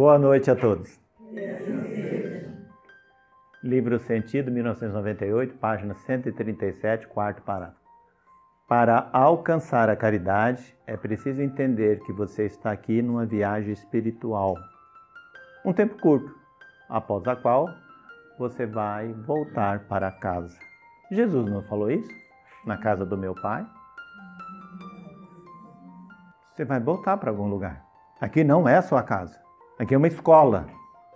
Boa noite a todos. Livro Sentido, 1998, página 137, quarto parágrafo. Para alcançar a caridade, é preciso entender que você está aqui numa viagem espiritual. Um tempo curto, após a qual você vai voltar para casa. Jesus não falou isso? Na casa do meu pai? Você vai voltar para algum lugar. Aqui não é sua casa. Aqui é uma escola.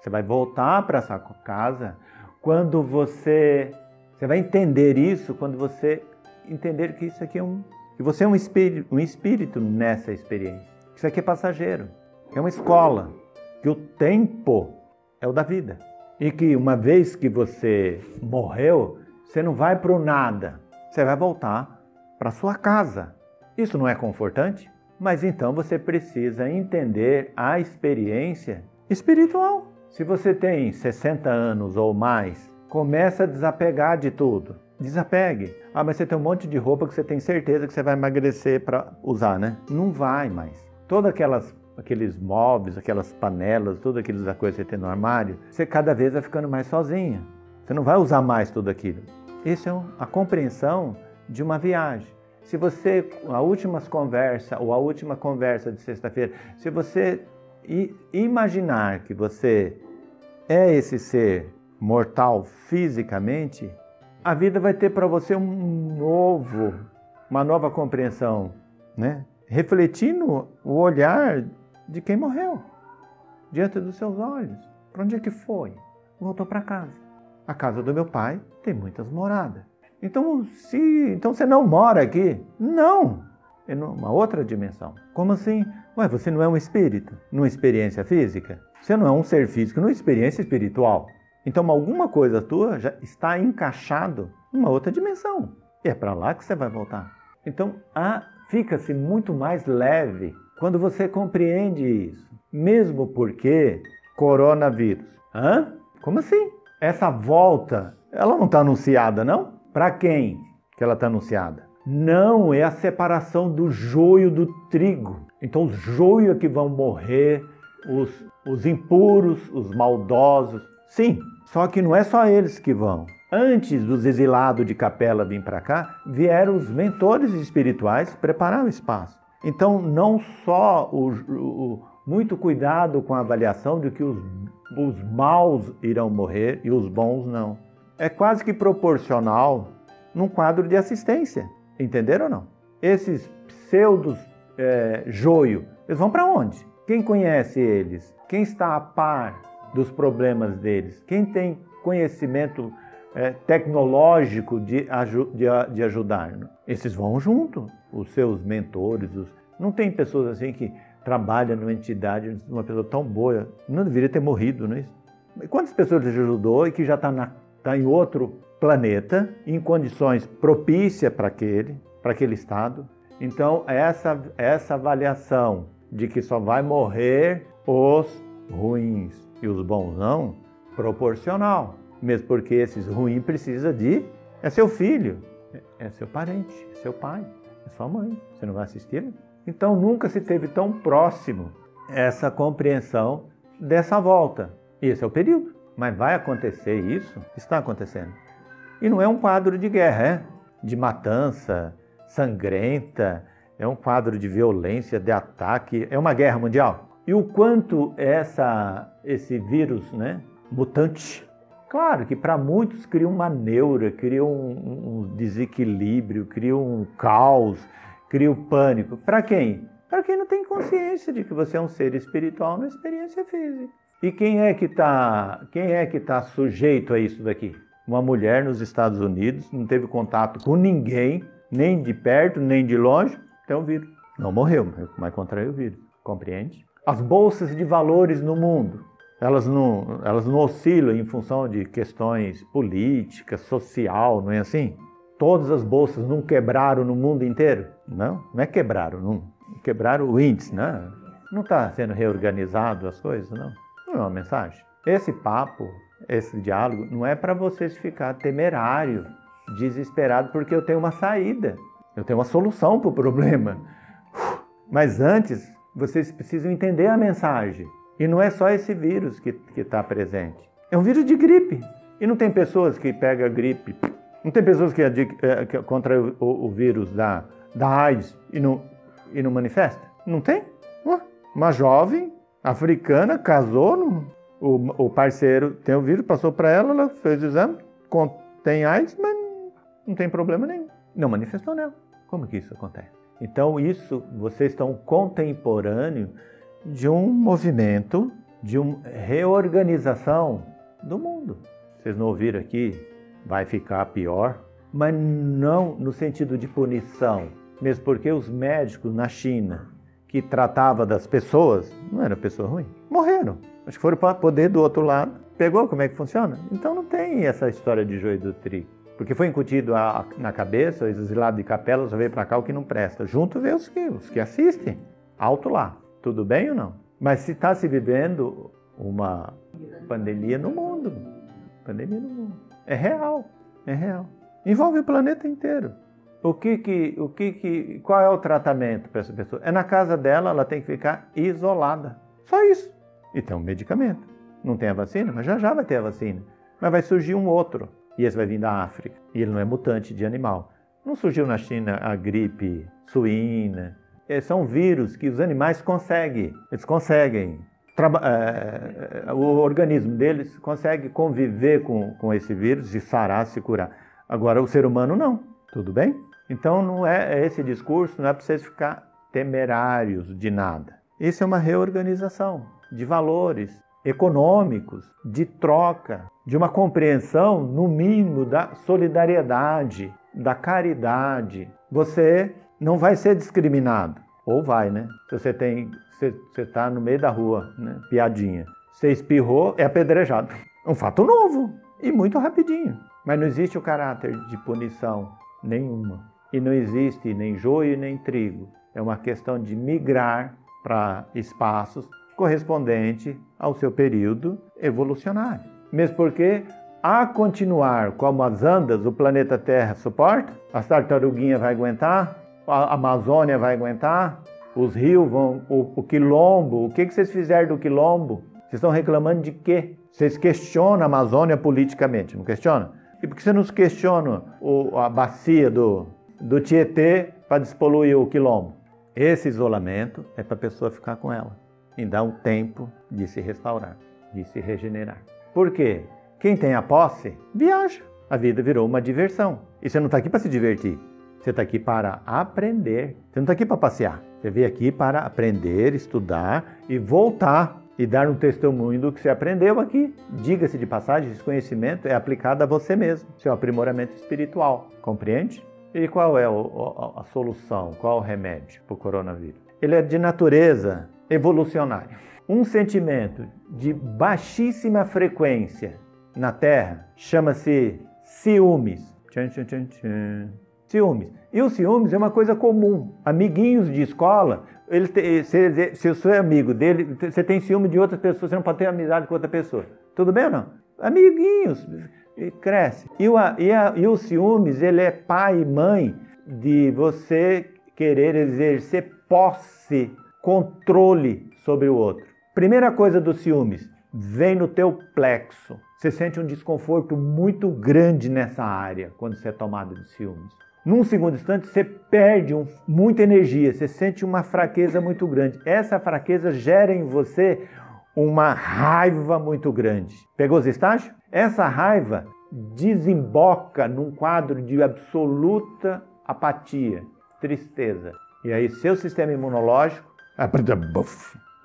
Você vai voltar para essa casa quando você você vai entender isso quando você entender que isso aqui é um que você é um espírito, um espírito nessa experiência. Isso aqui é passageiro. É uma escola que o tempo é o da vida. E que uma vez que você morreu, você não vai para o nada. Você vai voltar para sua casa. Isso não é confortante? Mas então você precisa entender a experiência espiritual. Se você tem 60 anos ou mais, começa a desapegar de tudo. Desapegue. Ah, mas você tem um monte de roupa que você tem certeza que você vai emagrecer para usar, né? Não vai mais. Todas aquelas aqueles móveis, aquelas panelas, tudo aquelas coisas que você tem no armário, você cada vez vai ficando mais sozinha. Você não vai usar mais tudo aquilo. Isso é a compreensão de uma viagem. Se você, a última conversa ou a última conversa de sexta-feira, se você imaginar que você é esse ser mortal fisicamente, a vida vai ter para você um novo, uma nova compreensão, né? Refletindo o olhar de quem morreu diante dos seus olhos. Para onde é que foi? Voltou para casa. A casa do meu pai tem muitas moradas. Então, se então você não mora aqui? Não. É numa outra dimensão. Como assim? Ué, você não é um espírito, numa experiência física? Você não é um ser físico, numa experiência espiritual. Então, alguma coisa tua já está encaixado numa outra dimensão. E é para lá que você vai voltar. Então, fica-se muito mais leve quando você compreende isso. Mesmo porque coronavírus. Hã? Como assim? Essa volta, ela não está anunciada, não? Para quem que ela está anunciada? Não é a separação do joio do trigo. Então, os joio é que vão morrer, os, os impuros, os maldosos. Sim, só que não é só eles que vão. Antes dos exilados de capela vir para cá, vieram os mentores espirituais preparar o espaço. Então, não só o, o, muito cuidado com a avaliação de que os, os maus irão morrer e os bons não é quase que proporcional num quadro de assistência. Entenderam ou não? Esses pseudos é, joio, eles vão para onde? Quem conhece eles? Quem está a par dos problemas deles? Quem tem conhecimento é, tecnológico de, de, de ajudar? Esses vão junto, os seus mentores. Os... Não tem pessoas assim que trabalham numa entidade, uma pessoa tão boa, não deveria ter morrido, não é isso? Quantas pessoas ele ajudou e que já está na está em outro planeta, em condições propícias para aquele, para aquele estado. Então, essa, essa avaliação de que só vai morrer os ruins e os bons não, proporcional. Mesmo porque esses ruins precisa de é seu filho, é seu parente, é seu pai, é sua mãe. Você não vai assistir? Então nunca se teve tão próximo essa compreensão dessa volta. Esse é o período. Mas vai acontecer isso? Está acontecendo. E não é um quadro de guerra, é? De matança, sangrenta, é um quadro de violência, de ataque, é uma guerra mundial. E o quanto essa, esse vírus, né, mutante, claro que para muitos cria uma neura, cria um, um desequilíbrio, cria um caos, cria o um pânico. Para quem? Para quem não tem consciência de que você é um ser espiritual na experiência física. E quem é que está quem é que tá sujeito a isso daqui? Uma mulher nos Estados Unidos não teve contato com ninguém, nem de perto, nem de longe, tem o vírus. Não morreu, mas contraiu o vírus. Compreende? As bolsas de valores no mundo, elas não, elas não oscilam em função de questões políticas, social, não é assim? Todas as bolsas não quebraram no mundo inteiro? Não, não é quebraram, não. Quebraram o índice, né? Não está sendo reorganizado as coisas, não. Não é uma mensagem? Esse papo, esse diálogo, não é para vocês ficar temerário, desesperado, porque eu tenho uma saída, eu tenho uma solução para o problema. Mas antes, vocês precisam entender a mensagem. E não é só esse vírus que está presente. É um vírus de gripe. E não tem pessoas que pegam gripe. Não tem pessoas que, é, que contra o, o, vírus da, da AIDS e não, e não manifesta? Não tem? Uma jovem africana casou, o, o parceiro tem o vírus, passou para ela, ela fez o exame, tem AIDS, mas não tem problema nenhum. Não manifestou nela. Como que isso acontece? Então, isso, vocês estão contemporâneo de um movimento de uma reorganização do mundo. Vocês não ouviram aqui? Vai ficar pior, mas não no sentido de punição, mesmo porque os médicos na China que tratava das pessoas, não era pessoa ruim, morreram. Acho que foram para poder do outro lado. Pegou como é que funciona? Então não tem essa história de joio do trigo. Porque foi incutido a, na cabeça, exilado de capela, só veio para cá o que não presta. Junto vê os que, os que assistem. Alto lá. Tudo bem ou não? Mas se está se vivendo uma pandemia no mundo. Pandemia no mundo. É real. É real. Envolve o planeta inteiro. O que que, o que que, qual é o tratamento para essa pessoa? É na casa dela, ela tem que ficar isolada. Só isso. E tem um medicamento. Não tem a vacina, mas já já vai ter a vacina. Mas vai surgir um outro. E esse vai vir da África. E ele não é mutante de animal. Não surgiu na China a gripe suína. É, são vírus que os animais conseguem. Eles conseguem. É, o organismo deles consegue conviver com, com esse vírus e sarar, se curar. Agora, o ser humano não. Tudo bem? Então, não é, é esse discurso, não é para vocês ficar temerários de nada. Isso é uma reorganização de valores, econômicos, de troca, de uma compreensão, no mínimo, da solidariedade, da caridade. Você não vai ser discriminado. Ou vai, né? Se você tem. Você está no meio da rua, né? Piadinha. Você espirrou, é apedrejado. Um fato novo e muito rapidinho. Mas não existe o caráter de punição nenhuma. E não existe nem joio nem trigo. É uma questão de migrar para espaços correspondente ao seu período evolucionário. Mesmo porque, a continuar como as andas o planeta Terra suporta, as tartaruguinhas vai aguentar, a Amazônia vai aguentar, os rios vão, o, o quilombo, o que, que vocês fizeram do quilombo? Vocês estão reclamando de quê? Vocês questionam a Amazônia politicamente, não questionam? E por que você não questiona a bacia do, do Tietê para despoluir o quilombo? Esse isolamento é para a pessoa ficar com ela e dá um tempo de se restaurar, de se regenerar. Por quê? Quem tem a posse, viaja. A vida virou uma diversão. E você não está aqui para se divertir. Você está aqui para aprender. Você não está aqui para passear. Você veio aqui para aprender, estudar e voltar e dar um testemunho do que você aprendeu aqui. Diga-se de passagem, esse conhecimento é aplicado a você mesmo, seu aprimoramento espiritual. Compreende? E qual é a solução, qual é o remédio para o coronavírus? Ele é de natureza evolucionário. Um sentimento de baixíssima frequência na Terra chama-se ciúmes. Tchan, tchan, tchan, tchan. Ciúmes. E o ciúmes é uma coisa comum. Amiguinhos de escola, ele se, se eu sou amigo dele, você tem ciúme de outras pessoas, você não pode ter amizade com outra pessoa. Tudo bem ou não? Amiguinhos, cresce. E o, e, a, e o ciúmes, ele é pai e mãe de você querer exercer posse controle sobre o outro. Primeira coisa dos ciúmes, vem no teu plexo. Você sente um desconforto muito grande nessa área quando você é tomado de ciúmes. Num segundo instante, você perde um, muita energia, você sente uma fraqueza muito grande. Essa fraqueza gera em você uma raiva muito grande. Pegou os estágios? Essa raiva desemboca num quadro de absoluta apatia, tristeza. E aí, seu sistema imunológico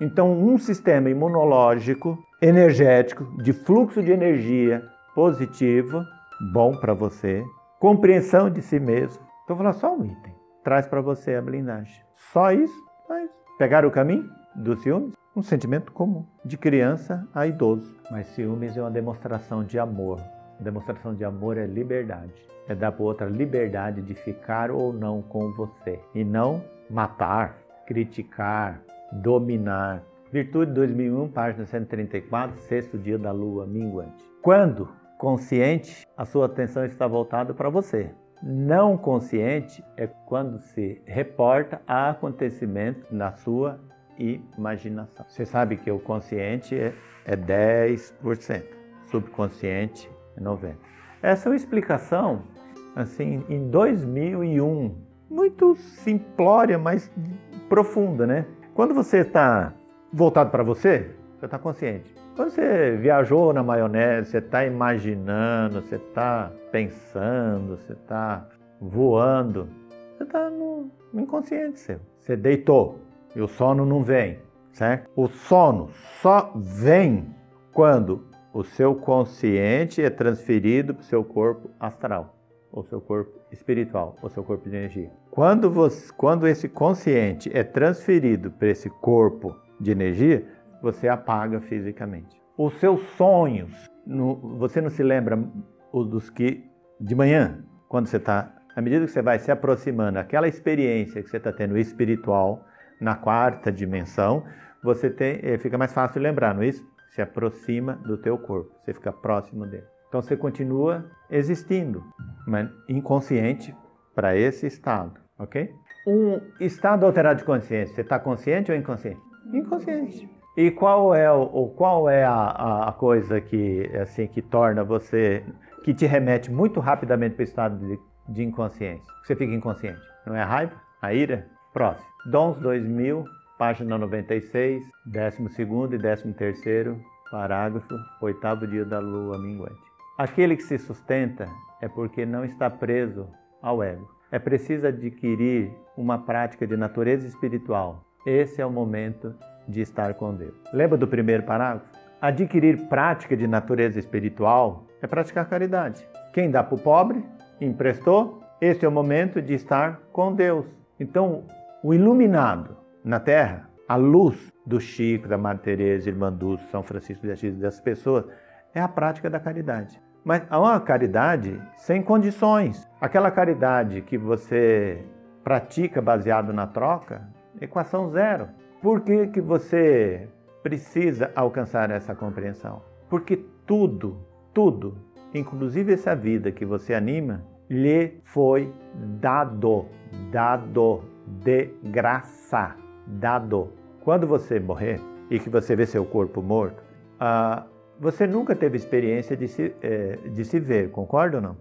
então, um sistema imunológico, energético, de fluxo de energia positiva, bom para você, compreensão de si mesmo. Estou falando só um item. Traz para você a blindagem. Só isso? Só isso. Pegar o caminho dos ciúmes? Um sentimento comum, de criança a idoso. Mas ciúmes é uma demonstração de amor. A demonstração de amor é liberdade. É dar para outra liberdade de ficar ou não com você. E não matar, criticar, dominar. Virtude 2001, página 134, sexto dia da lua minguante. Quando consciente, a sua atenção está voltada para você. Não consciente é quando se reporta a acontecimento na sua imaginação. Você sabe que o consciente é, é 10%, subconsciente é 90%. Essa é uma explicação, assim, em 2001, muito simplória, mas profunda, né? Quando você está voltado para você, você está consciente. Quando você viajou na maionese, você está imaginando, você está pensando, você está voando, você está no inconsciente seu. Você deitou e o sono não vem, certo? O sono só vem quando o seu consciente é transferido para o seu corpo astral, ou seu corpo espiritual, ou seu corpo de energia. Quando, você, quando esse consciente é transferido para esse corpo de energia, você apaga fisicamente. Os seus sonhos, você não se lembra dos que de manhã, quando você está, à medida que você vai se aproximando, aquela experiência que você está tendo espiritual na quarta dimensão, você tem, eh, fica mais fácil lembrar, não é isso? Se aproxima do teu corpo, você fica próximo dele. Então você continua existindo, mas inconsciente para esse estado, ok? Um estado alterado de consciência, você está consciente ou inconsciente? Inconsciente. E qual é o, qual é a, a, coisa que assim que torna você que te remete muito rapidamente para o estado de, de inconsciência? Você fica inconsciente. Não é a raiva? A ira? Próximo. Dons 2000, página 96, 12 e 13 parágrafo, oitavo dia da lua minguante. Aquele que se sustenta é porque não está preso ao ego. É preciso adquirir uma prática de natureza espiritual. Esse é o momento de estar com Deus. Lembra do primeiro parágrafo? Adquirir prática de natureza espiritual é praticar caridade. Quem dá para o pobre, emprestou, esse é o momento de estar com Deus. Então, o iluminado na terra, a luz do Chico, da Madre Teresa, Irmã Dulce, São Francisco de Assis, dessas pessoas, é a prática da caridade. Mas há uma caridade sem condições. Aquela caridade que você pratica baseado na troca, equação zero. Por que, que você precisa alcançar essa compreensão? Porque tudo, tudo, inclusive essa vida que você anima, lhe foi dado, dado, de graça, dado. Quando você morrer e que você vê seu corpo morto, ah, você nunca teve experiência de se, é, de se ver, concorda ou não?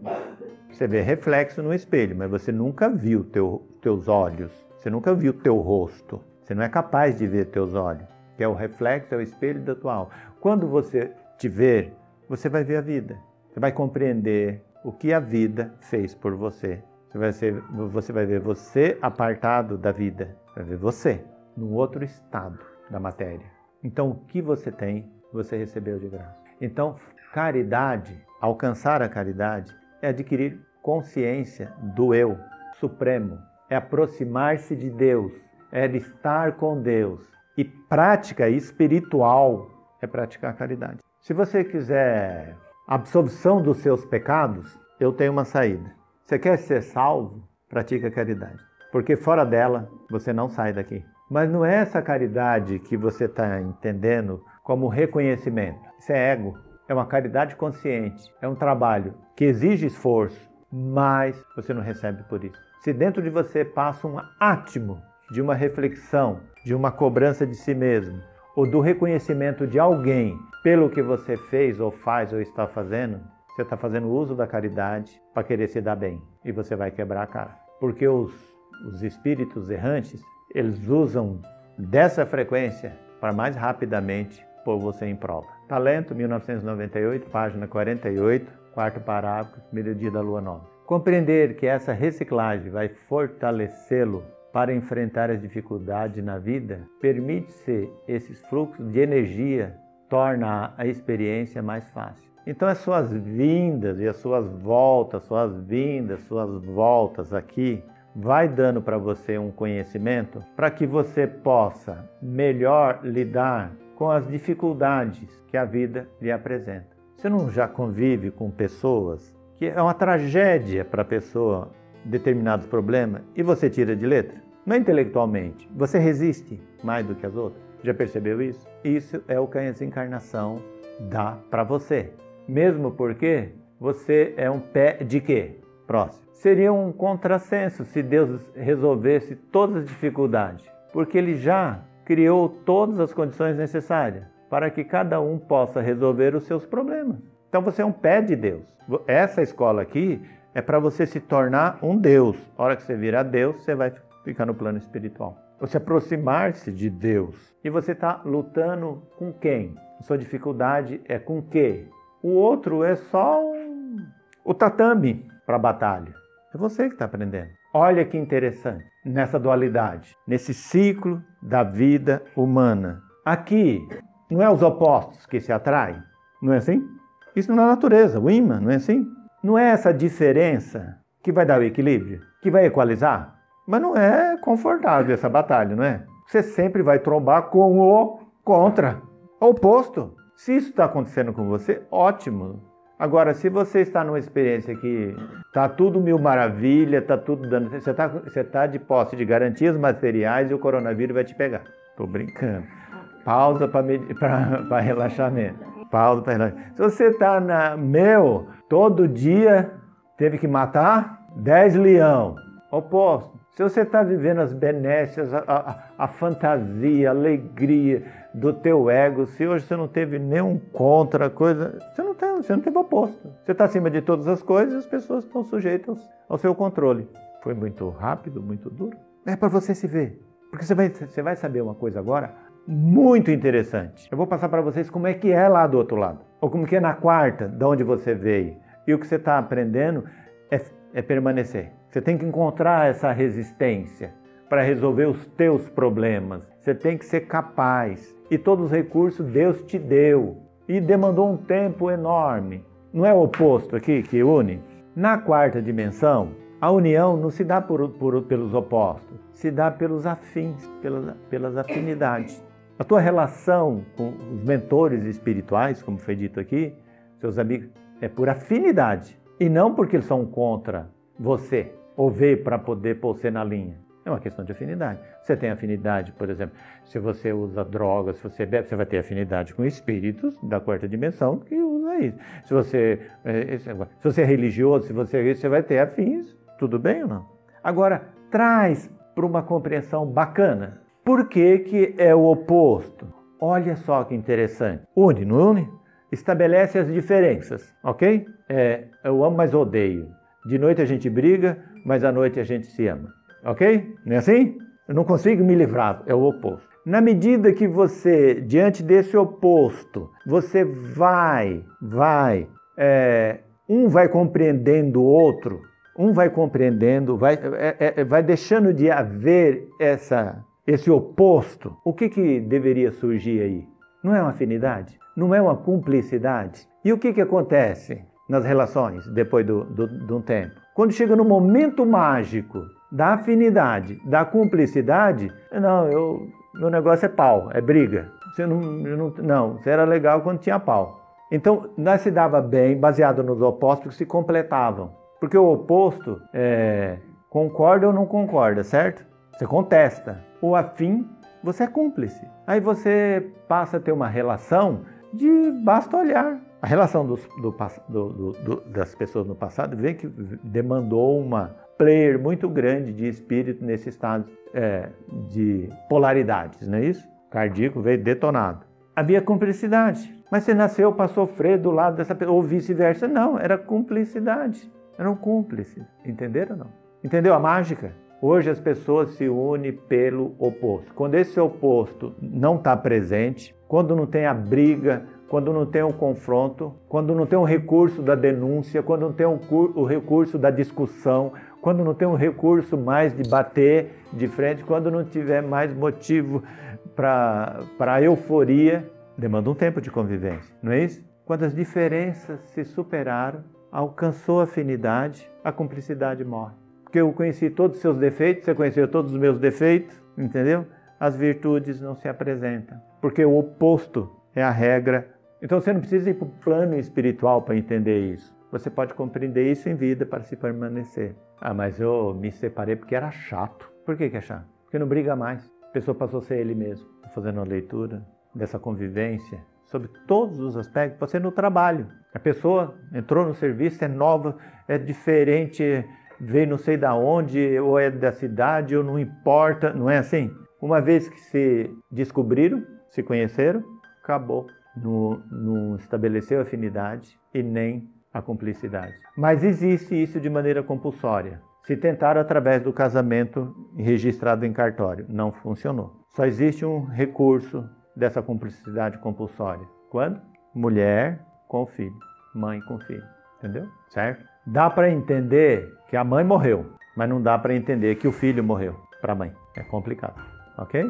Você vê reflexo no espelho, mas você nunca viu teu, teus olhos, você nunca viu teu rosto. Você não é capaz de ver teus olhos, que é o reflexo, é o espelho da tua alma. Quando você te ver, você vai ver a vida. Você vai compreender o que a vida fez por você. Você vai, ser, você vai ver você apartado da vida. Vai ver você num outro estado da matéria. Então, o que você tem, você recebeu de graça. Então, caridade, alcançar a caridade, é adquirir consciência do eu supremo, é aproximar-se de Deus é estar com Deus. E prática espiritual é praticar a caridade. Se você quiser absolvição dos seus pecados, eu tenho uma saída. Você quer ser salvo? Pratica a caridade. Porque fora dela, você não sai daqui. Mas não é essa caridade que você está entendendo como reconhecimento. Isso é ego. É uma caridade consciente. É um trabalho que exige esforço, mas você não recebe por isso. Se dentro de você passa um átimo de uma reflexão, de uma cobrança de si mesmo, ou do reconhecimento de alguém pelo que você fez ou faz ou está fazendo, você está fazendo uso da caridade para querer se dar bem e você vai quebrar a cara. Porque os, os espíritos errantes, eles usam dessa frequência para mais rapidamente pôr você em prova. Talento, 1998, página 48, quarto parágrafo, primeiro dia da lua nova. Compreender que essa reciclagem vai fortalecê-lo para enfrentar as dificuldades na vida, permite-se esses fluxos de energia, torna a experiência mais fácil. Então as suas vindas e as suas voltas, suas vindas, suas voltas aqui, vai dando para você um conhecimento para que você possa melhor lidar com as dificuldades que a vida lhe apresenta. Você não já convive com pessoas que é uma tragédia para a pessoa determinados problemas e você tira de letra? Não é intelectualmente. Você resiste mais do que as outras. Já percebeu isso? Isso é o que a desencarnação dá para você. Mesmo porque você é um pé de quê? Próximo. Seria um contrassenso se Deus resolvesse todas as dificuldades, porque Ele já criou todas as condições necessárias para que cada um possa resolver os seus problemas. Então você é um pé de Deus. Essa escola aqui é para você se tornar um Deus. A hora que você virar Deus, você vai ficar no plano espiritual. Você aproximar-se de Deus. E você está lutando com quem? Sua dificuldade é com quê? O outro é só um... o tatame para a batalha. É você que está aprendendo. Olha que interessante nessa dualidade, nesse ciclo da vida humana. Aqui não é os opostos que se atraem, não é assim? Isso é natureza, o imã, não é assim? Não é essa diferença que vai dar o equilíbrio, que vai equalizar? Mas não é confortável essa batalha, não é? Você sempre vai trombar com o contra, o oposto. Se isso está acontecendo com você, ótimo. Agora, se você está numa experiência que está tudo mil maravilha, está tudo dando. Você está você tá de posse de garantias materiais e o coronavírus vai te pegar. Estou brincando. Pausa para relaxamento. Pausa para relaxamento. Se você está na. Meu, todo dia teve que matar 10 leão. Oposto. Se você está vivendo as benécias, a, a, a, fantasia, a alegria do teu ego, se hoje você não teve nenhum contra coisa, você não, tem, você não teve oposto. Você está acima de todas as coisas e as pessoas estão sujeitas ao seu controle. Foi muito rápido, muito duro. É para você se ver. Porque você vai, você vai saber uma coisa agora muito interessante. Eu vou passar para vocês como é que é lá do outro lado. Ou como que é na quarta, de onde você veio. E o que você está aprendendo é, é permanecer. Você tem que encontrar essa resistência para resolver os teus problemas. Você tem que ser capaz. E todos os recursos Deus te deu e demandou um tempo enorme. Não é o oposto aqui que une? Na quarta dimensão, a união não se dá por, por, pelos opostos, se dá pelos afins, pelas, pelas afinidades. A tua relação com os mentores espirituais, como foi dito aqui, seus amigos, é por afinidade e não porque eles são contra você ou veio para poder pôr você na linha. É uma questão de afinidade. Você tem afinidade, por exemplo, se você usa drogas, se você bebe, você vai ter afinidade com espíritos da quarta dimensão que usa isso. Se você, é, se você é religioso, se você é você vai ter afins, tudo bem ou não? Agora, traz para uma compreensão bacana. Por que, que é o oposto? Olha só que interessante. Une, não une? Estabelece as diferenças, ok? É, eu amo, mas odeio. De noite a gente briga, mas à noite a gente se ama. Ok? Não é assim? Eu não consigo me livrar, é o oposto. Na medida que você, diante desse oposto, você vai, vai, é, um vai compreendendo o outro, um vai compreendendo, vai, é, é, vai deixando de haver essa, esse oposto. O que, que deveria surgir aí? Não é uma afinidade? Não é uma cumplicidade? E o que, que acontece nas relações depois do, do, de um tempo? Quando chega no momento mágico da afinidade, da cumplicidade, não, eu, meu negócio é pau, é briga. Você não, não, não, você era legal quando tinha pau. Então, nós se dava bem baseado nos opostos que se completavam. Porque o oposto é, concorda ou não concorda, certo? Você contesta. O afim, você é cúmplice. Aí você passa a ter uma relação de basta olhar. A relação dos, do, do, do, das pessoas no passado vê que demandou uma player muito grande de espírito nesse estado é, de polaridades, não é isso? O cardíaco veio detonado. Havia cumplicidade, mas você nasceu para sofrer do lado dessa pessoa, ou vice-versa. Não, era cumplicidade. Eram cúmplices. Entenderam ou não? Entendeu a mágica? Hoje as pessoas se unem pelo oposto. Quando esse oposto não está presente, quando não tem a briga, quando não tem o confronto, quando não tem o recurso da denúncia, quando não tem o recurso da discussão, quando não tem um recurso mais de bater de frente, quando não tiver mais motivo para euforia, demanda um tempo de convivência, não é isso? Quando as diferenças se superaram, alcançou a afinidade, a cumplicidade morre. Porque eu conheci todos os seus defeitos, você conheceu todos os meus defeitos, entendeu? As virtudes não se apresentam, porque o oposto é a regra então você não precisa ir para o plano espiritual para entender isso. Você pode compreender isso em vida para se permanecer. Ah, mas eu me separei porque era chato. Por que, que é chato? Porque não briga mais. A pessoa passou a ser ele mesmo. Estou fazendo uma leitura dessa convivência sobre todos os aspectos. Pode ser no trabalho. A pessoa entrou no serviço, é nova, é diferente, veio não sei da onde, ou é da cidade, ou não importa. Não é assim? Uma vez que se descobriram, se conheceram, acabou. Não, não estabeleceu afinidade e nem a cumplicidade. Mas existe isso de maneira compulsória. Se tentaram através do casamento registrado em cartório, não funcionou. Só existe um recurso dessa cumplicidade compulsória. Quando? Mulher com filho, mãe com filho. Entendeu? Certo? Dá para entender que a mãe morreu, mas não dá para entender que o filho morreu para a mãe. É complicado. Ok?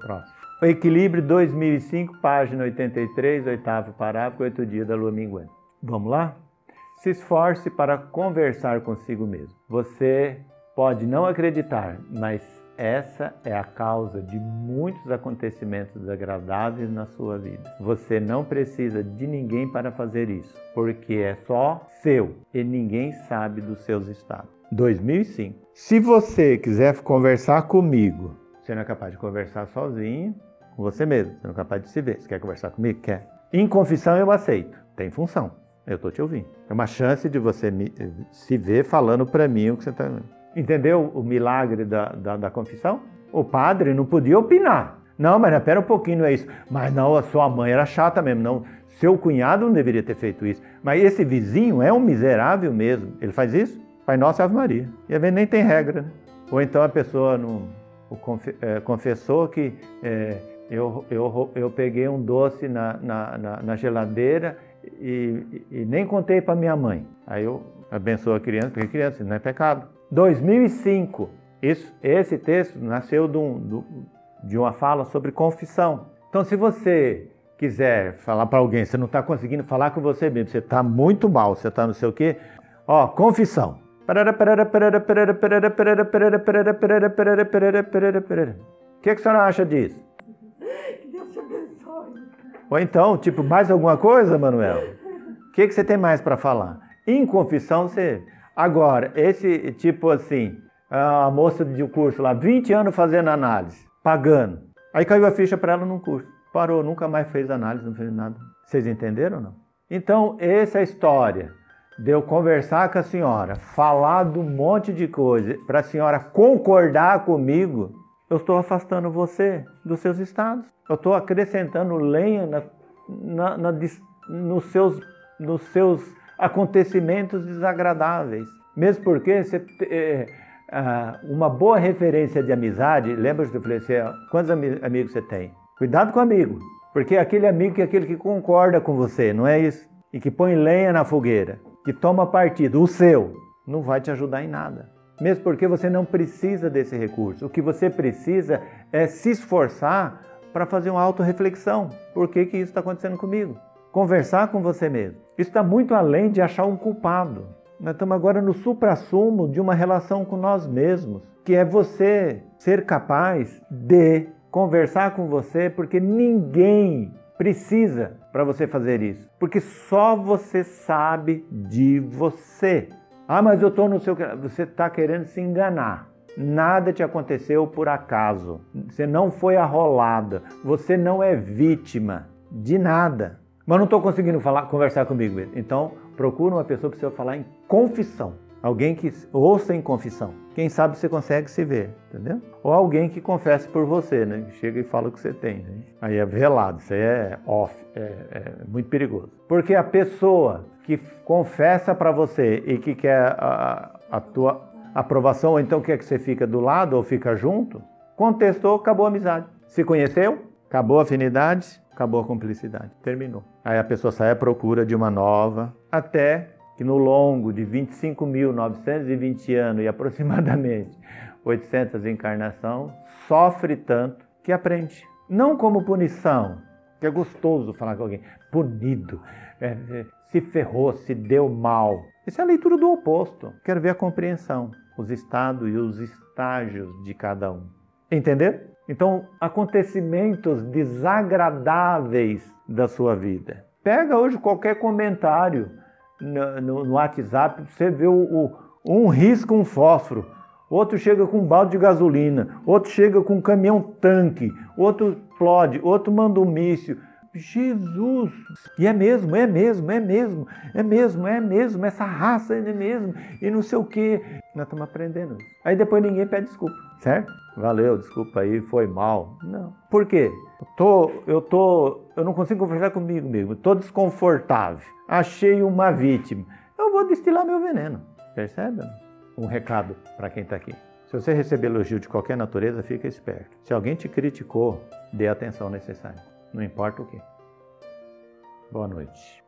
Próximo. O Equilíbrio 2005, página 83, oitavo parágrafo, oito dias da lua minguante. Vamos lá? Se esforce para conversar consigo mesmo. Você pode não acreditar, mas essa é a causa de muitos acontecimentos desagradáveis na sua vida. Você não precisa de ninguém para fazer isso, porque é só seu e ninguém sabe dos seus estados. 2005. Se você quiser conversar comigo, você não é capaz de conversar sozinho, com você mesmo, você não é capaz de se ver. Você quer conversar comigo? Quer. Em confissão eu aceito. Tem função. Eu estou te ouvindo. É uma chance de você me, se ver falando para mim o que você está. Entendeu o milagre da, da, da, confissão? O padre não podia opinar. Não, mas espera um pouquinho, não é isso. Mas não, a sua mãe era chata mesmo. Não, seu cunhado não deveria ter feito isso. Mas esse vizinho é um miserável mesmo. Ele faz isso? Pai Nosso e Ave Maria. E a nem tem regra, né? Ou então a pessoa não, é, confessou que é, eu, eu, eu peguei um doce na, na, na, na geladeira e, e, nem contei para minha mãe. Aí eu abençoo a criança, porque criança não é pecado. 2005, isso, esse texto nasceu de, um, de uma fala sobre confissão. Então, se você quiser falar para alguém, você não está conseguindo falar com você mesmo, você está muito mal, você está não sei o quê, ó, confissão. O que, que a senhora acha disso? Ou então, tipo, mais alguma coisa, Manuel? O que, que você tem mais para falar? Em confissão, você. Agora, esse tipo assim, a moça de curso lá, 20 anos fazendo análise, pagando. Aí caiu a ficha para ela num curso. Parou, nunca mais fez análise, não fez nada. Vocês entenderam ou não? Então, essa é a história de eu conversar com a senhora, falar de um monte de coisa, para a senhora concordar comigo, eu estou afastando você dos seus estados. Eu estou acrescentando lenha na, na, na, nos, seus, nos seus acontecimentos desagradáveis. Mesmo porque você, é, uma boa referência de amizade, lembra que eu falei assim, quantos amigos você tem? Cuidado com o amigo, porque aquele amigo é aquele que concorda com você, não é isso? E que põe lenha na fogueira, que toma partido, o seu, não vai te ajudar em nada. Mesmo porque você não precisa desse recurso. O que você precisa é se esforçar para fazer uma autorreflexão. Por que, que isso está acontecendo comigo? Conversar com você mesmo. Isso está muito além de achar um culpado. Nós estamos agora no supra-sumo de uma relação com nós mesmos, que é você ser capaz de conversar com você, porque ninguém precisa para você fazer isso, porque só você sabe de você. Ah, mas eu estou no seu. Você está querendo se enganar. Nada te aconteceu por acaso. Você não foi arrolada. Você não é vítima de nada. Mas não estou conseguindo falar, conversar comigo. Então, procura uma pessoa para você falar em confissão. Alguém que ouça em confissão. Quem sabe você consegue se ver, entendeu? Ou alguém que confesse por você, né? Chega e fala o que você tem. Né? Aí é velado, isso aí é off, é, é muito perigoso. Porque a pessoa que confessa para você e que quer a, a tua aprovação, ou então quer que você fica do lado ou fica junto, contestou, acabou a amizade. Se conheceu, acabou a afinidade, acabou a cumplicidade. Terminou. Aí a pessoa sai à procura de uma nova, até que no longo de 25.920 anos e aproximadamente 800 encarnação, sofre tanto que aprende. Não como punição, que é gostoso falar com alguém, punido, é, é, se ferrou, se deu mal. Isso é a leitura do oposto. Quero ver a compreensão, os estados e os estágios de cada um. Entender? Então, acontecimentos desagradáveis da sua vida. Pega hoje qualquer comentário no, no, no WhatsApp, você vê o, o, um risca um fósforo, outro chega com um balde de gasolina, outro chega com um caminhão tanque, outro explode, outro manda um míssil. Jesus! E é mesmo, é mesmo, é mesmo, é mesmo, é mesmo, essa raça é mesmo, e não sei o quê. Nós estamos aprendendo isso. Aí depois ninguém pede desculpa, certo? Valeu, desculpa aí, foi mal. Não. Por quê? Eu tô, eu tô, eu não consigo conversar comigo mesmo, estou desconfortável. Achei uma vítima. Eu vou destilar meu veneno. Percebe? Um recado para quem está aqui. Se você receber elogio de qualquer natureza, fica esperto. Se alguém te criticou, dê a atenção necessária. Não importa o que. Boa noite.